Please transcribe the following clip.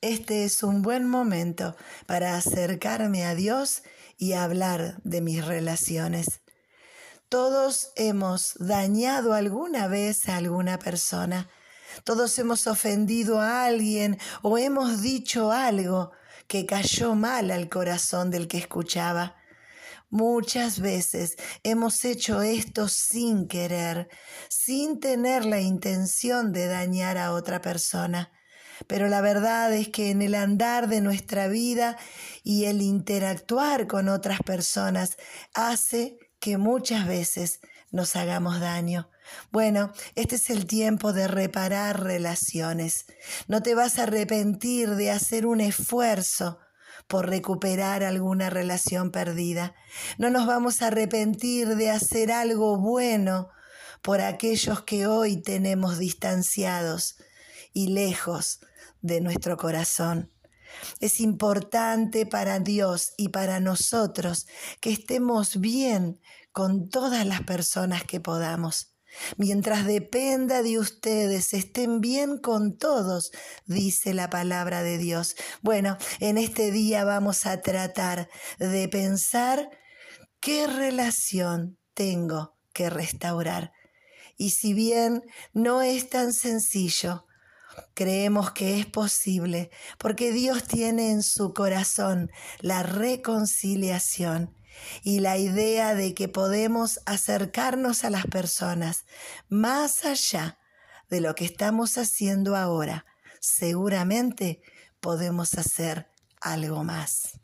este es un buen momento para acercarme a Dios y hablar de mis relaciones. Todos hemos dañado alguna vez a alguna persona. Todos hemos ofendido a alguien o hemos dicho algo que cayó mal al corazón del que escuchaba. Muchas veces hemos hecho esto sin querer, sin tener la intención de dañar a otra persona. Pero la verdad es que en el andar de nuestra vida y el interactuar con otras personas hace que muchas veces nos hagamos daño. Bueno, este es el tiempo de reparar relaciones. No te vas a arrepentir de hacer un esfuerzo por recuperar alguna relación perdida. No nos vamos a arrepentir de hacer algo bueno por aquellos que hoy tenemos distanciados y lejos de nuestro corazón. Es importante para Dios y para nosotros que estemos bien con todas las personas que podamos. Mientras dependa de ustedes, estén bien con todos, dice la palabra de Dios. Bueno, en este día vamos a tratar de pensar qué relación tengo que restaurar. Y si bien no es tan sencillo, creemos que es posible porque Dios tiene en su corazón la reconciliación y la idea de que podemos acercarnos a las personas más allá de lo que estamos haciendo ahora, seguramente podemos hacer algo más.